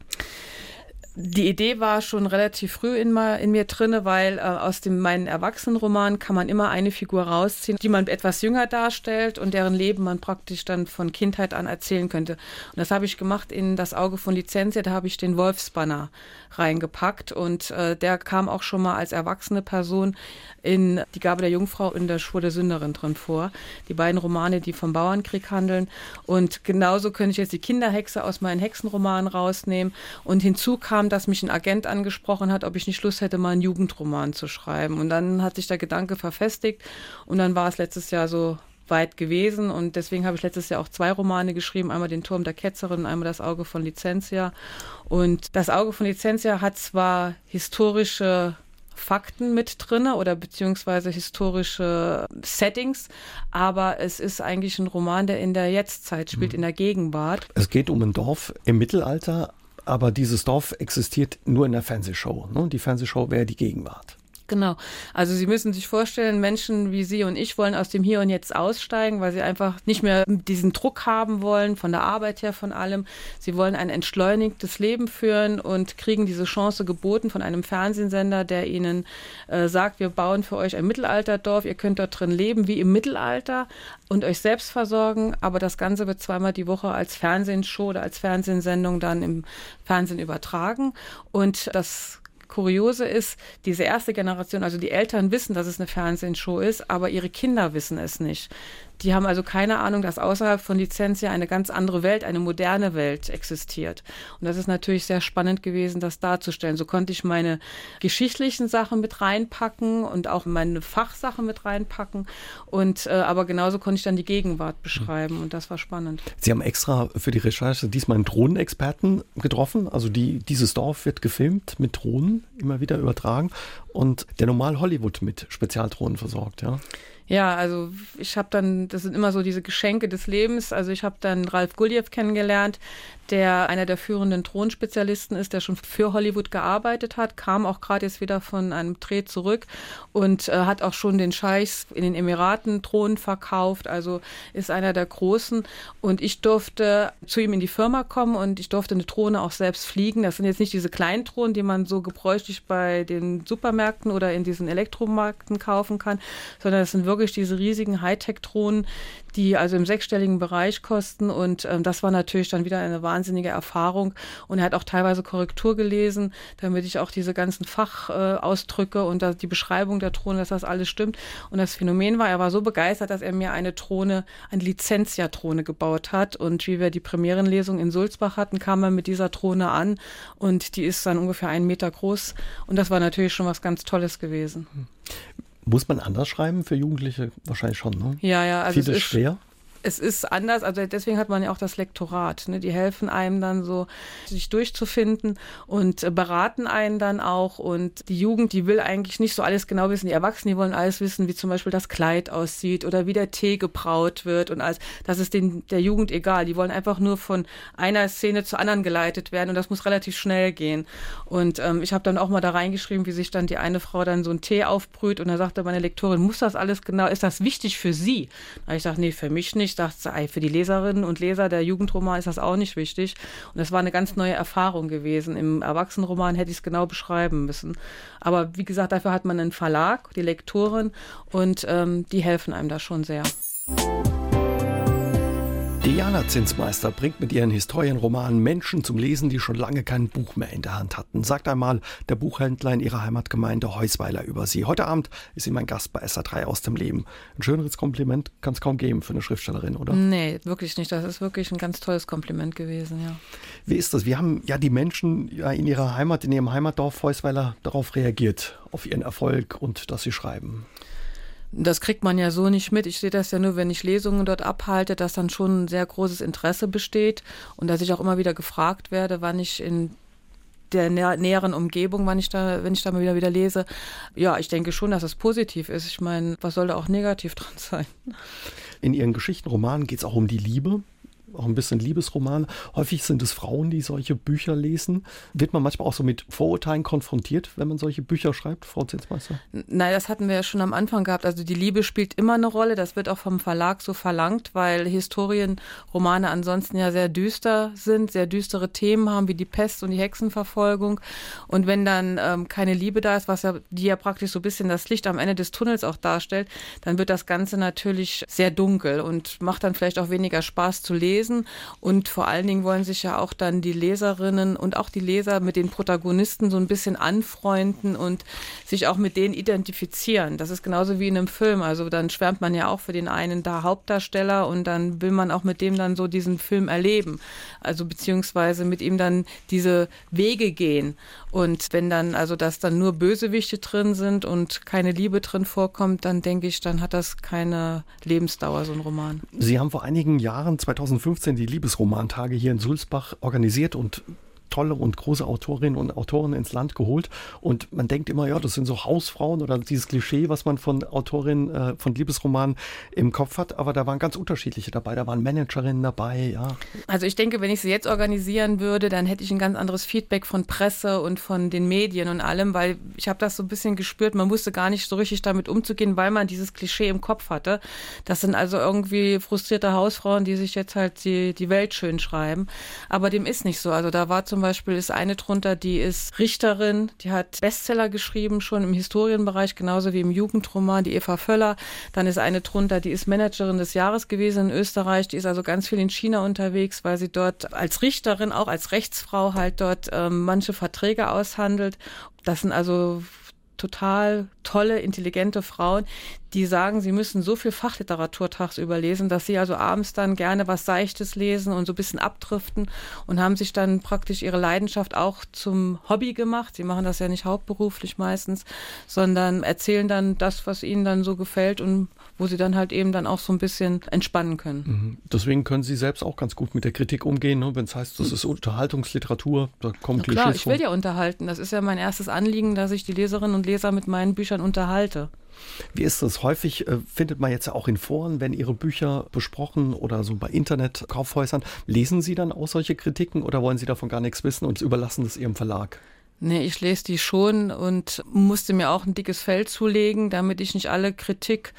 Die Idee war schon relativ früh in, mal, in mir drinne, weil äh, aus dem, meinen Erwachsenenroman kann man immer eine Figur rausziehen, die man etwas jünger darstellt und deren Leben man praktisch dann von Kindheit an erzählen könnte. Und das habe ich gemacht in Das Auge von Lizenzia, da habe ich den Wolfsbanner reingepackt und äh, der kam auch schon mal als erwachsene Person in Die Gabe der Jungfrau in der Schwur der Sünderin drin vor. Die beiden Romane, die vom Bauernkrieg handeln. Und genauso könnte ich jetzt die Kinderhexe aus meinen Hexenromanen rausnehmen. Und hinzu kam, dass mich ein Agent angesprochen hat, ob ich nicht Lust hätte, mal einen Jugendroman zu schreiben. Und dann hat sich der Gedanke verfestigt. Und dann war es letztes Jahr so weit gewesen und deswegen habe ich letztes Jahr auch zwei Romane geschrieben, einmal den Turm der Ketzerin und einmal das Auge von Licentia. Und das Auge von Licentia hat zwar historische Fakten mit drinne oder beziehungsweise historische Settings, aber es ist eigentlich ein Roman, der in der Jetztzeit spielt, mhm. in der Gegenwart. Es geht um ein Dorf im Mittelalter, aber dieses Dorf existiert nur in der Fernsehshow. Ne? Die Fernsehshow wäre die Gegenwart. (laughs) Genau. Also Sie müssen sich vorstellen, Menschen wie Sie und ich wollen aus dem Hier und Jetzt aussteigen, weil sie einfach nicht mehr diesen Druck haben wollen, von der Arbeit her, von allem. Sie wollen ein entschleunigtes Leben führen und kriegen diese Chance geboten von einem Fernsehsender, der ihnen äh, sagt, wir bauen für euch ein Mittelalterdorf, ihr könnt dort drin leben wie im Mittelalter und euch selbst versorgen, aber das Ganze wird zweimal die Woche als Fernsehshow oder als Fernsehsendung dann im Fernsehen übertragen und das Kuriose ist, diese erste Generation, also die Eltern wissen, dass es eine Fernsehshow ist, aber ihre Kinder wissen es nicht. Die haben also keine Ahnung, dass außerhalb von Lizenzia eine ganz andere Welt, eine moderne Welt existiert. Und das ist natürlich sehr spannend gewesen, das darzustellen. So konnte ich meine geschichtlichen Sachen mit reinpacken und auch meine Fachsachen mit reinpacken. Und äh, aber genauso konnte ich dann die Gegenwart beschreiben und das war spannend. Sie haben extra für die Recherche diesmal einen Drohnenexperten getroffen. Also die, dieses Dorf wird gefilmt mit Drohnen, immer wieder übertragen. Und der normal Hollywood mit Spezialdrohnen versorgt, ja. Ja, also ich habe dann, das sind immer so diese Geschenke des Lebens. Also ich habe dann Ralf Guljev kennengelernt, der einer der führenden Thronspezialisten ist, der schon für Hollywood gearbeitet hat, kam auch gerade jetzt wieder von einem Dreh zurück und äh, hat auch schon den Scheichs in den Emiraten Thron verkauft, also ist einer der Großen. Und ich durfte zu ihm in die Firma kommen und ich durfte eine Drohne auch selbst fliegen. Das sind jetzt nicht diese kleinen Drohnen, die man so gebräuchlich bei den Supermärkten oder in diesen Elektromärkten kaufen kann, sondern das sind wirklich diese riesigen Hightech-Drohnen, die also im sechsstelligen Bereich kosten. Und ähm, das war natürlich dann wieder eine wahnsinnige Erfahrung. Und er hat auch teilweise Korrektur gelesen, damit ich auch diese ganzen Fachausdrücke und die Beschreibung der Drohne, dass das alles stimmt. Und das Phänomen war, er war so begeistert, dass er mir eine Drohne, eine Lizenzia-Drohne gebaut hat. Und wie wir die Premierenlesung in Sulzbach hatten, kam er mit dieser Drohne an und die ist dann ungefähr einen Meter groß. Und das war natürlich schon was ganz Tolles gewesen. Muss man anders schreiben für Jugendliche? Wahrscheinlich schon, ne? Ja, ja. Also Vieles schwer? Es ist anders, also deswegen hat man ja auch das Lektorat. Ne? Die helfen einem dann so, sich durchzufinden und äh, beraten einen dann auch. Und die Jugend, die will eigentlich nicht so alles genau wissen. Die Erwachsenen, die wollen alles wissen, wie zum Beispiel das Kleid aussieht oder wie der Tee gebraut wird und alles. Das ist den, der Jugend egal. Die wollen einfach nur von einer Szene zur anderen geleitet werden und das muss relativ schnell gehen. Und ähm, ich habe dann auch mal da reingeschrieben, wie sich dann die eine Frau dann so einen Tee aufbrüht und da sagte meine Lektorin, muss das alles genau, ist das wichtig für sie? Da ich gesagt, nee, für mich nicht ich dachte, für die Leserinnen und Leser der Jugendroman ist das auch nicht wichtig. Und das war eine ganz neue Erfahrung gewesen. Im Erwachsenenroman hätte ich es genau beschreiben müssen. Aber wie gesagt, dafür hat man einen Verlag, die Lektorin, und ähm, die helfen einem da schon sehr. Diana Zinsmeister bringt mit ihren Historienromanen Menschen zum Lesen, die schon lange kein Buch mehr in der Hand hatten. Sagt einmal der Buchhändler in ihrer Heimatgemeinde Heusweiler über sie. Heute Abend ist sie mein Gast bei SA3 aus dem Leben. Ein schöneres Kompliment kann es kaum geben für eine Schriftstellerin, oder? Nee, wirklich nicht. Das ist wirklich ein ganz tolles Kompliment gewesen, ja. Wie ist das? Wie haben ja die Menschen ja in ihrer Heimat, in ihrem Heimatdorf Heusweiler darauf reagiert, auf ihren Erfolg und dass sie schreiben? Das kriegt man ja so nicht mit. Ich sehe das ja nur, wenn ich Lesungen dort abhalte, dass dann schon ein sehr großes Interesse besteht und dass ich auch immer wieder gefragt werde, wann ich in der näheren Umgebung, wann ich da, wenn ich da mal wieder wieder lese. Ja, ich denke schon, dass es positiv ist. Ich meine, was soll da auch negativ (laughs) dran sein? In Ihren Geschichtenromanen geht es auch um die Liebe. Auch ein bisschen Liebesroman. Häufig sind es Frauen, die solche Bücher lesen. Wird man manchmal auch so mit Vorurteilen konfrontiert, wenn man solche Bücher schreibt, Frau Zinsmeister? Nein, das hatten wir ja schon am Anfang gehabt. Also die Liebe spielt immer eine Rolle. Das wird auch vom Verlag so verlangt, weil Historienromane ansonsten ja sehr düster sind, sehr düstere Themen haben, wie die Pest und die Hexenverfolgung. Und wenn dann ähm, keine Liebe da ist, was ja, die ja praktisch so ein bisschen das Licht am Ende des Tunnels auch darstellt, dann wird das Ganze natürlich sehr dunkel und macht dann vielleicht auch weniger Spaß zu lesen. Und vor allen Dingen wollen sich ja auch dann die Leserinnen und auch die Leser mit den Protagonisten so ein bisschen anfreunden und sich auch mit denen identifizieren. Das ist genauso wie in einem Film. Also dann schwärmt man ja auch für den einen da Hauptdarsteller und dann will man auch mit dem dann so diesen Film erleben. Also beziehungsweise mit ihm dann diese Wege gehen. Und wenn dann, also dass dann nur Bösewichte drin sind und keine Liebe drin vorkommt, dann denke ich, dann hat das keine Lebensdauer, so ein Roman. Sie haben vor einigen Jahren, 2015, die Liebesromantage hier in Sulzbach organisiert und tolle und große Autorinnen und Autoren ins Land geholt. Und man denkt immer, ja, das sind so Hausfrauen oder dieses Klischee, was man von Autorinnen äh, von Liebesromanen im Kopf hat. Aber da waren ganz unterschiedliche dabei. Da waren Managerinnen dabei, ja. Also ich denke, wenn ich sie jetzt organisieren würde, dann hätte ich ein ganz anderes Feedback von Presse und von den Medien und allem, weil ich habe das so ein bisschen gespürt, man wusste gar nicht so richtig damit umzugehen, weil man dieses Klischee im Kopf hatte. Das sind also irgendwie frustrierte Hausfrauen, die sich jetzt halt die, die Welt schön schreiben. Aber dem ist nicht so. Also da war zum Beispiel ist eine drunter, die ist Richterin, die hat Bestseller geschrieben, schon im Historienbereich, genauso wie im Jugendroman, die Eva Völler. Dann ist eine drunter, die ist Managerin des Jahres gewesen in Österreich, die ist also ganz viel in China unterwegs, weil sie dort als Richterin, auch als Rechtsfrau halt dort ähm, manche Verträge aushandelt. Das sind also total tolle, intelligente Frauen, die sagen, sie müssen so viel Fachliteratur tagsüber lesen, dass sie also abends dann gerne was Seichtes lesen und so ein bisschen abdriften und haben sich dann praktisch ihre Leidenschaft auch zum Hobby gemacht. Sie machen das ja nicht hauptberuflich meistens, sondern erzählen dann das, was ihnen dann so gefällt und wo sie dann halt eben dann auch so ein bisschen entspannen können. Mhm. Deswegen können Sie selbst auch ganz gut mit der Kritik umgehen, ne? wenn es heißt, das ist Unterhaltungsliteratur, da kommen Klischees Klar, ich will ja unterhalten. Das ist ja mein erstes Anliegen, dass ich die Leserinnen und Leser mit meinen Büchern unterhalte. Wie ist das? Häufig äh, findet man jetzt ja auch in Foren, wenn Ihre Bücher besprochen oder so bei Internetkaufhäusern, lesen Sie dann auch solche Kritiken oder wollen Sie davon gar nichts wissen und überlassen das Ihrem Verlag? Nee, ich lese die schon und musste mir auch ein dickes Feld zulegen, damit ich nicht alle Kritik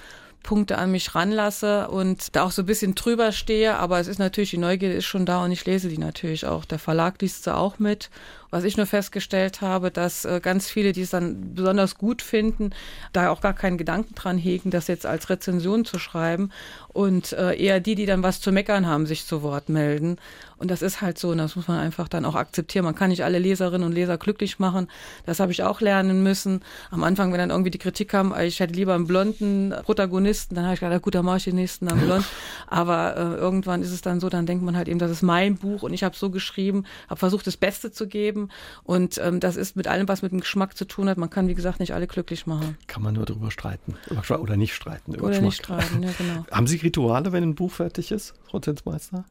Punkte an mich ranlasse und da auch so ein bisschen drüber stehe. Aber es ist natürlich, die Neugierde ist schon da und ich lese die natürlich auch. Der Verlag liest sie auch mit. Was ich nur festgestellt habe, dass äh, ganz viele, die es dann besonders gut finden, da auch gar keinen Gedanken dran hegen, das jetzt als Rezension zu schreiben. Und äh, eher die, die dann was zu meckern haben, sich zu Wort melden. Und das ist halt so, und das muss man einfach dann auch akzeptieren. Man kann nicht alle Leserinnen und Leser glücklich machen. Das habe ich auch lernen müssen. Am Anfang, wenn dann irgendwie die Kritik kam, ich hätte lieber einen blonden Protagonisten, dann habe ich gedacht, gut, dann mache ich den nächsten dann blond. (laughs) Aber äh, irgendwann ist es dann so, dann denkt man halt eben, das ist mein Buch und ich habe so geschrieben, habe versucht, das Beste zu geben. Und ähm, das ist mit allem, was mit dem Geschmack zu tun hat. Man kann, wie gesagt, nicht alle glücklich machen. Kann man nur darüber streiten. Oder nicht streiten. Oder Geschmack. nicht streiten, ja, genau. (laughs) Haben Sie Rituale, wenn ein Buch fertig ist, Frau Zinsmeister?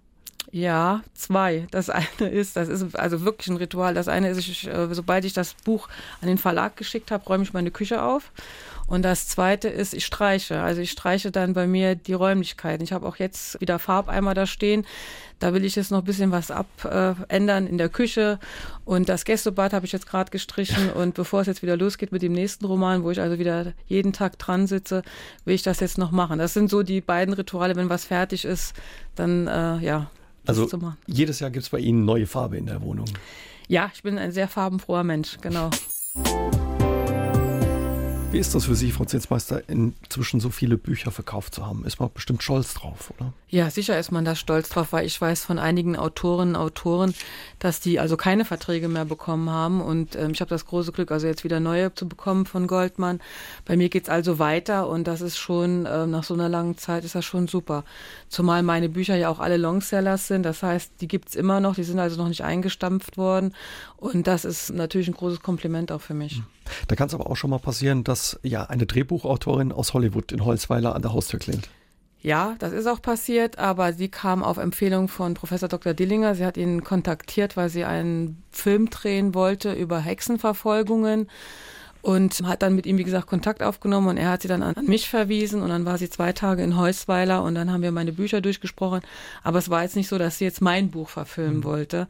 Ja, zwei. Das eine ist, das ist also wirklich ein Ritual. Das eine ist, ich, äh, sobald ich das Buch an den Verlag geschickt habe, räume ich meine Küche auf. Und das zweite ist, ich streiche. Also ich streiche dann bei mir die Räumlichkeiten. Ich habe auch jetzt wieder Farbeimer da stehen. Da will ich jetzt noch ein bisschen was abändern äh, in der Küche. Und das Gästebad habe ich jetzt gerade gestrichen. Und bevor es jetzt wieder losgeht mit dem nächsten Roman, wo ich also wieder jeden Tag dran sitze, will ich das jetzt noch machen. Das sind so die beiden Rituale. Wenn was fertig ist, dann äh, ja. Also jedes Jahr gibt es bei Ihnen neue Farbe in der Wohnung. Ja, ich bin ein sehr farbenfroher Mensch, genau. (laughs) Wie ist das für Sie, Frau Zinsmeister, inzwischen so viele Bücher verkauft zu haben? Ist man bestimmt stolz drauf, oder? Ja, sicher ist man da stolz drauf, weil ich weiß von einigen Autorinnen und Autoren, dass die also keine Verträge mehr bekommen haben. Und ähm, ich habe das große Glück, also jetzt wieder neue zu bekommen von Goldmann. Bei mir geht es also weiter und das ist schon, äh, nach so einer langen Zeit ist das schon super. Zumal meine Bücher ja auch alle Longsellers sind. Das heißt, die gibt es immer noch, die sind also noch nicht eingestampft worden. Und das ist natürlich ein großes Kompliment auch für mich. Da kann es aber auch schon mal passieren, dass ja eine Drehbuchautorin aus Hollywood in Holzweiler an der Haustür klingt. Ja, das ist auch passiert, aber sie kam auf Empfehlung von Professor Dr. Dillinger. Sie hat ihn kontaktiert, weil sie einen Film drehen wollte über Hexenverfolgungen. Und hat dann mit ihm, wie gesagt, Kontakt aufgenommen und er hat sie dann an mich verwiesen und dann war sie zwei Tage in Heusweiler und dann haben wir meine Bücher durchgesprochen. Aber es war jetzt nicht so, dass sie jetzt mein Buch verfilmen mhm. wollte.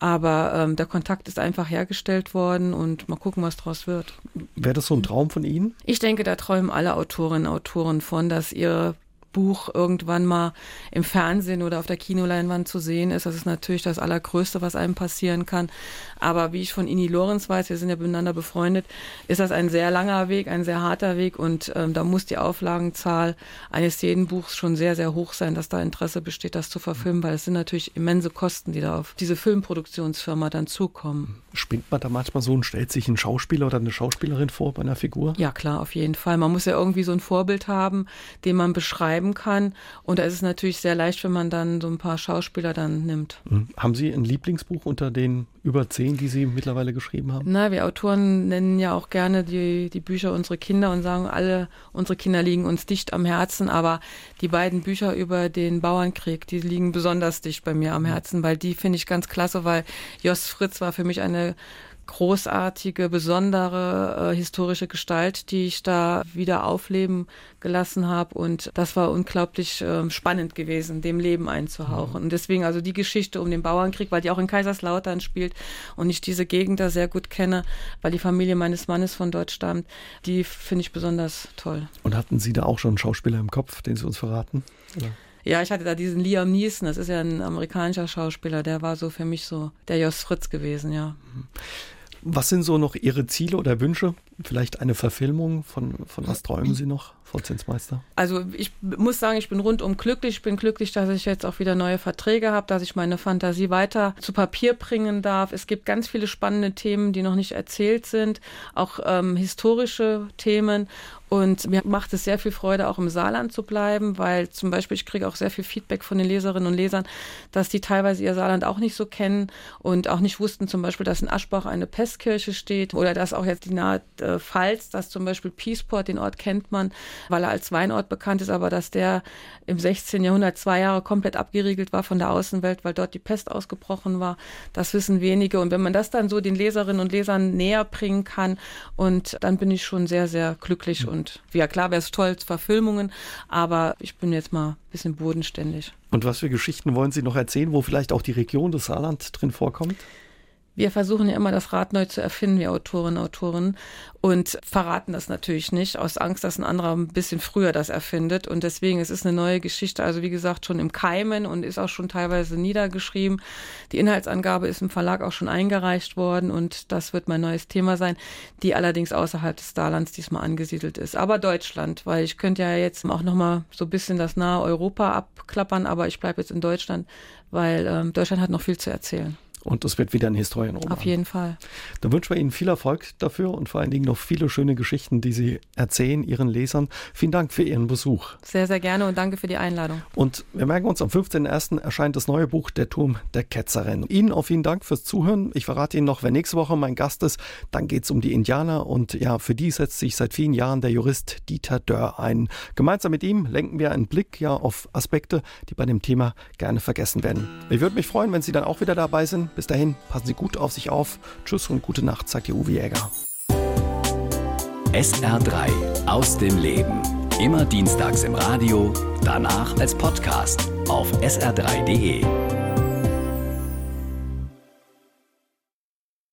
Aber ähm, der Kontakt ist einfach hergestellt worden und mal gucken, was draus wird. Wäre das so ein Traum von Ihnen? Ich denke, da träumen alle Autorinnen und Autoren von, dass ihre Buch irgendwann mal im Fernsehen oder auf der Kinoleinwand zu sehen ist. Das ist natürlich das Allergrößte, was einem passieren kann. Aber wie ich von Ini Lorenz weiß, wir sind ja miteinander befreundet, ist das ein sehr langer Weg, ein sehr harter Weg und ähm, da muss die Auflagenzahl eines jeden Buchs schon sehr, sehr hoch sein, dass da Interesse besteht, das zu verfilmen, weil es sind natürlich immense Kosten, die da auf diese Filmproduktionsfirma dann zukommen. Spinnt man da manchmal so und stellt sich einen Schauspieler oder eine Schauspielerin vor bei einer Figur? Ja, klar, auf jeden Fall. Man muss ja irgendwie so ein Vorbild haben, den man beschreiben kann. Und da ist es natürlich sehr leicht, wenn man dann so ein paar Schauspieler dann nimmt. Mhm. Haben Sie ein Lieblingsbuch unter den über zehn, die Sie mittlerweile geschrieben haben? Na, wir Autoren nennen ja auch gerne die, die Bücher unsere Kinder und sagen, alle unsere Kinder liegen uns dicht am Herzen. Aber die beiden Bücher über den Bauernkrieg, die liegen besonders dicht bei mir am Herzen, weil die finde ich ganz klasse, weil Jos Fritz war für mich eine großartige, besondere äh, historische Gestalt, die ich da wieder aufleben gelassen habe. Und das war unglaublich äh, spannend gewesen, dem Leben einzuhauchen. Mhm. Und deswegen also die Geschichte um den Bauernkrieg, weil die auch in Kaiserslautern spielt und ich diese Gegend da sehr gut kenne, weil die Familie meines Mannes von dort stammt, die finde ich besonders toll. Und hatten Sie da auch schon einen Schauspieler im Kopf, den Sie uns verraten? Oder? Ja, ich hatte da diesen Liam Neeson, das ist ja ein amerikanischer Schauspieler, der war so für mich so der Jos Fritz gewesen, ja. Mhm. Was sind so noch Ihre Ziele oder Wünsche? Vielleicht eine Verfilmung von, von was träumen Sie noch, Frau Zinsmeister? Also ich muss sagen, ich bin rundum glücklich. Ich bin glücklich, dass ich jetzt auch wieder neue Verträge habe, dass ich meine Fantasie weiter zu Papier bringen darf. Es gibt ganz viele spannende Themen, die noch nicht erzählt sind, auch ähm, historische Themen. Und mir macht es sehr viel Freude, auch im Saarland zu bleiben, weil zum Beispiel ich kriege auch sehr viel Feedback von den Leserinnen und Lesern, dass die teilweise ihr Saarland auch nicht so kennen und auch nicht wussten, zum Beispiel, dass in Aschbach eine Pestkirche steht oder dass auch jetzt die nahe äh, Pfalz, dass zum Beispiel Peaceport, den Ort kennt man, weil er als Weinort bekannt ist, aber dass der im 16. Jahrhundert zwei Jahre komplett abgeriegelt war von der Außenwelt, weil dort die Pest ausgebrochen war, das wissen wenige. Und wenn man das dann so den Leserinnen und Lesern näher bringen kann, und dann bin ich schon sehr, sehr glücklich mhm. und und ja klar wäre es toll, Verfilmungen, aber ich bin jetzt mal ein bisschen bodenständig. Und was für Geschichten wollen Sie noch erzählen, wo vielleicht auch die Region des Saarland drin vorkommt? Wir versuchen ja immer das Rad neu zu erfinden, wir Autorinnen und Autoren, und verraten das natürlich nicht, aus Angst, dass ein anderer ein bisschen früher das erfindet. Und deswegen, es ist eine neue Geschichte, also wie gesagt, schon im Keimen und ist auch schon teilweise niedergeschrieben. Die Inhaltsangabe ist im Verlag auch schon eingereicht worden und das wird mein neues Thema sein, die allerdings außerhalb des Saarlands diesmal angesiedelt ist. Aber Deutschland, weil ich könnte ja jetzt auch nochmal so ein bisschen das nahe Europa abklappern, aber ich bleibe jetzt in Deutschland, weil ähm, Deutschland hat noch viel zu erzählen. Und das wird wieder ein Historienroman. Auf jeden Fall. Dann wünschen wir Ihnen viel Erfolg dafür und vor allen Dingen noch viele schöne Geschichten, die Sie erzählen Ihren Lesern. Vielen Dank für Ihren Besuch. Sehr, sehr gerne und danke für die Einladung. Und wir merken uns, am 15.01. erscheint das neue Buch Der Turm der Ketzerin. Ihnen auch vielen Dank fürs Zuhören. Ich verrate Ihnen noch, wer nächste Woche mein Gast ist, dann geht es um die Indianer und ja, für die setzt sich seit vielen Jahren der Jurist Dieter Dörr ein. Gemeinsam mit ihm lenken wir einen Blick ja auf Aspekte, die bei dem Thema gerne vergessen werden. Ich würde mich freuen, wenn Sie dann auch wieder dabei sind. Bis dahin, passen Sie gut auf sich auf. Tschüss und gute Nacht, sagt Ihr Uwe Jäger. SR3 aus dem Leben. Immer dienstags im Radio, danach als Podcast auf sr3.de.